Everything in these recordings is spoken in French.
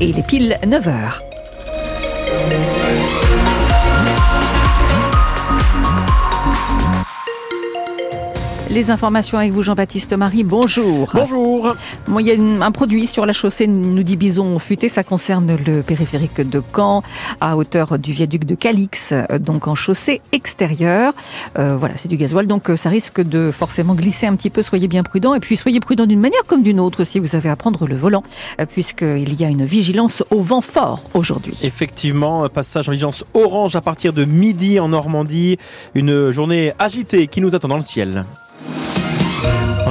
et il est pile 9h. Les informations avec vous, Jean-Baptiste Marie. Bonjour. Bonjour. il y a un produit sur la chaussée, nous dit Bison futé. Ça concerne le périphérique de Caen, à hauteur du viaduc de Calix, donc en chaussée extérieure. Euh, voilà, c'est du gasoil, donc euh, ça risque de forcément glisser un petit peu. Soyez bien prudents. Et puis, soyez prudents d'une manière comme d'une autre si vous avez à prendre le volant, euh, puisqu'il y a une vigilance au vent fort aujourd'hui. Effectivement, passage en vigilance orange à partir de midi en Normandie. Une journée agitée qui nous attend dans le ciel.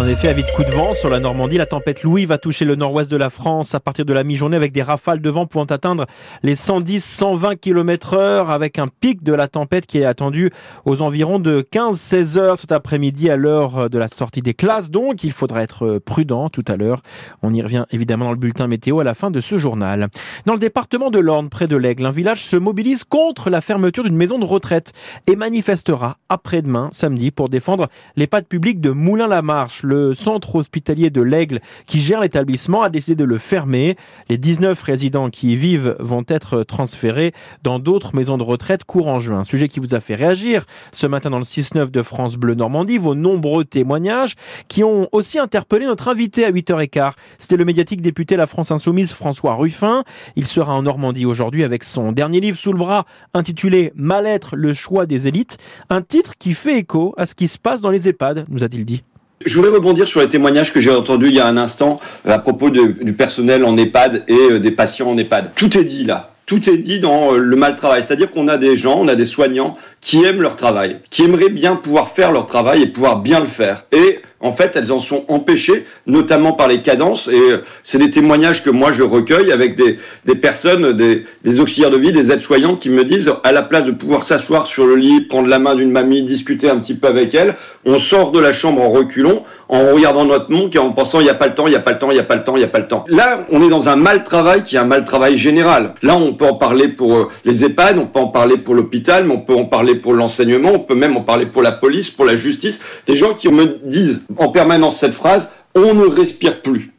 En effet, à vite coup de vent sur la Normandie, la tempête Louis va toucher le nord-ouest de la France à partir de la mi-journée avec des rafales de vent pouvant atteindre les 110-120 km heure avec un pic de la tempête qui est attendu aux environs de 15-16 heures cet après-midi à l'heure de la sortie des classes. Donc, il faudra être prudent tout à l'heure. On y revient évidemment dans le bulletin météo à la fin de ce journal. Dans le département de l'Orne, près de l'Aigle, un village se mobilise contre la fermeture d'une maison de retraite et manifestera après-demain, samedi, pour défendre les pattes publiques de Moulin-la-Marche le centre hospitalier de l'Aigle qui gère l'établissement a décidé de le fermer. Les 19 résidents qui y vivent vont être transférés dans d'autres maisons de retraite courant juin. Sujet qui vous a fait réagir ce matin dans le 6-9 de France Bleu Normandie, vos nombreux témoignages qui ont aussi interpellé notre invité à 8h15. C'était le médiatique député La France Insoumise François Ruffin. Il sera en Normandie aujourd'hui avec son dernier livre sous le bras intitulé Mal-être, le choix des élites. Un titre qui fait écho à ce qui se passe dans les EHPAD, nous a-t-il dit. Je voudrais rebondir sur les témoignages que j'ai entendus il y a un instant euh, à propos du personnel en EHPAD et euh, des patients en EHPAD. Tout est dit là. Tout est dit dans euh, le mal travail. C'est-à-dire qu'on a des gens, on a des soignants qui aiment leur travail, qui aimeraient bien pouvoir faire leur travail et pouvoir bien le faire. Et en fait, elles en sont empêchées, notamment par les cadences. Et euh, c'est des témoignages que moi je recueille avec des, des personnes, des, des auxiliaires de vie, des aides-soignantes qui me disent, à la place de pouvoir s'asseoir sur le lit, prendre la main d'une mamie, discuter un petit peu avec elle, on sort de la chambre en reculant, en regardant notre montre et en pensant, il n'y a pas le temps, il n'y a pas le temps, il n'y a pas le temps, il n'y a pas le temps. Là, on est dans un mal travail qui est un mal travail général. Là, on peut en parler pour euh, les EHPAD, on peut en parler pour l'hôpital, mais on peut en parler pour l'enseignement, on peut même en parler pour la police, pour la justice. Des gens qui me disent en permanence cette phrase, on ne respire plus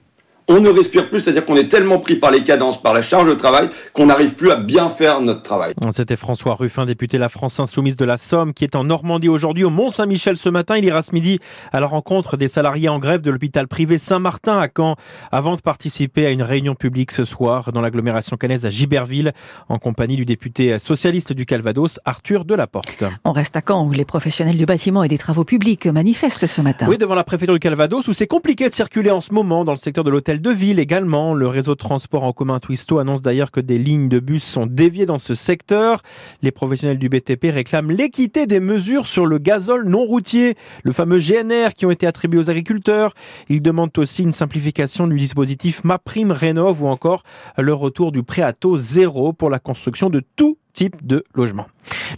on ne respire plus, c'est-à-dire qu'on est tellement pris par les cadences, par la charge de travail, qu'on n'arrive plus à bien faire notre travail. C'était François Ruffin, député La France Insoumise de la Somme, qui est en Normandie aujourd'hui, au Mont-Saint-Michel ce matin. Il ira ce midi à la rencontre des salariés en grève de l'hôpital privé Saint-Martin à Caen, avant de participer à une réunion publique ce soir dans l'agglomération cannaise à Giberville, en compagnie du député socialiste du Calvados, Arthur Delaporte. On reste à Caen, où les professionnels du bâtiment et des travaux publics manifestent ce matin. Oui, devant la préfecture du Calvados, où c'est compliqué de circuler en ce moment dans le secteur de l'hôtel de ville également. Le réseau de transport en commun Twisto annonce d'ailleurs que des lignes de bus sont déviées dans ce secteur. Les professionnels du BTP réclament l'équité des mesures sur le gazole non routier, le fameux GNR qui ont été attribués aux agriculteurs. Ils demandent aussi une simplification du dispositif MaPrime Rénov ou encore le retour du prêt à taux zéro pour la construction de tout type de logement.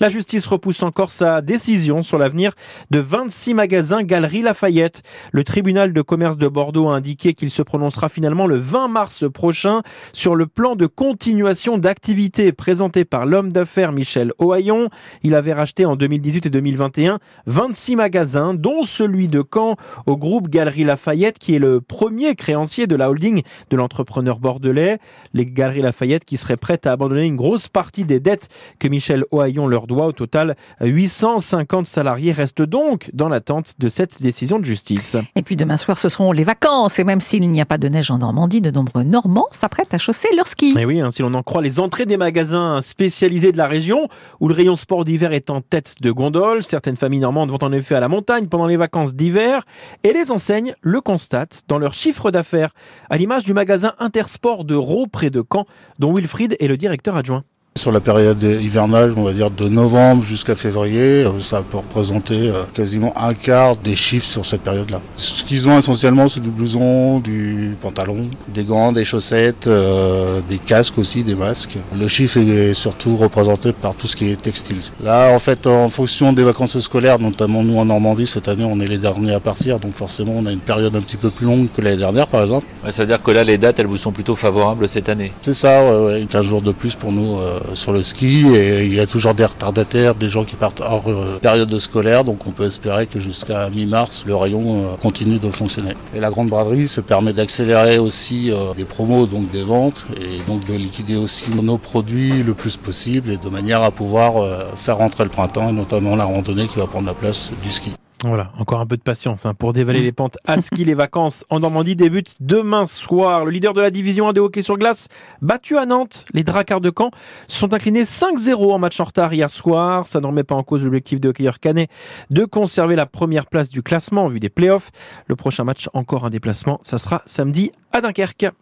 La justice repousse encore sa décision sur l'avenir de 26 magasins Galerie Lafayette. Le tribunal de commerce de Bordeaux a indiqué qu'il se prononcera finalement le 20 mars prochain sur le plan de continuation d'activité présenté par l'homme d'affaires Michel Ohaillon. Il avait racheté en 2018 et 2021 26 magasins, dont celui de Caen au groupe Galerie Lafayette, qui est le premier créancier de la holding de l'entrepreneur bordelais. Les Galeries Lafayette qui seraient prêtes à abandonner une grosse partie des dettes que Michel Ohaillon leur doit. Au total, 850 salariés restent donc dans l'attente de cette décision de justice. Et puis demain soir, ce seront les vacances. Et même s'il n'y a pas de neige en Normandie, de nombreux Normands s'apprêtent à chausser leur ski. Et oui, hein, si l'on en croit les entrées des magasins spécialisés de la région, où le rayon sport d'hiver est en tête de gondole, certaines familles normandes vont en effet à la montagne pendant les vacances d'hiver, et les enseignes le constatent dans leur chiffre d'affaires, à l'image du magasin Intersport de Raux près de Caen, dont Wilfried est le directeur adjoint. Sur la période hivernale, on va dire de novembre jusqu'à février, euh, ça peut représenter euh, quasiment un quart des chiffres sur cette période-là. Ce qu'ils ont essentiellement, c'est du blouson, du pantalon, des gants, des chaussettes, euh, des casques aussi, des masques. Le chiffre est surtout représenté par tout ce qui est textile. Là, en fait, en fonction des vacances scolaires, notamment nous en Normandie, cette année, on est les derniers à partir, donc forcément, on a une période un petit peu plus longue que l'année dernière, par exemple. ça veut dire que là, les dates, elles vous sont plutôt favorables cette année C'est ça, ouais, 15 jours de plus pour nous sur le ski et il y a toujours des retardataires, des gens qui partent hors période de scolaire, donc on peut espérer que jusqu'à mi-mars, le rayon continue de fonctionner. Et la grande braderie se permet d'accélérer aussi des promos, donc des ventes, et donc de liquider aussi nos produits le plus possible et de manière à pouvoir faire rentrer le printemps et notamment la randonnée qui va prendre la place du ski. Voilà, encore un peu de patience hein, pour dévaler les pentes à ski. Les vacances en Normandie débutent demain soir. Le leader de la division 1 de hockey sur glace, battu à Nantes, les Dracards de Caen sont inclinés 5-0 en match en retard hier soir. Ça ne remet pas en cause l'objectif de hockeyeur canet de conserver la première place du classement en vue des playoffs. Le prochain match, encore un déplacement, ça sera samedi à Dunkerque.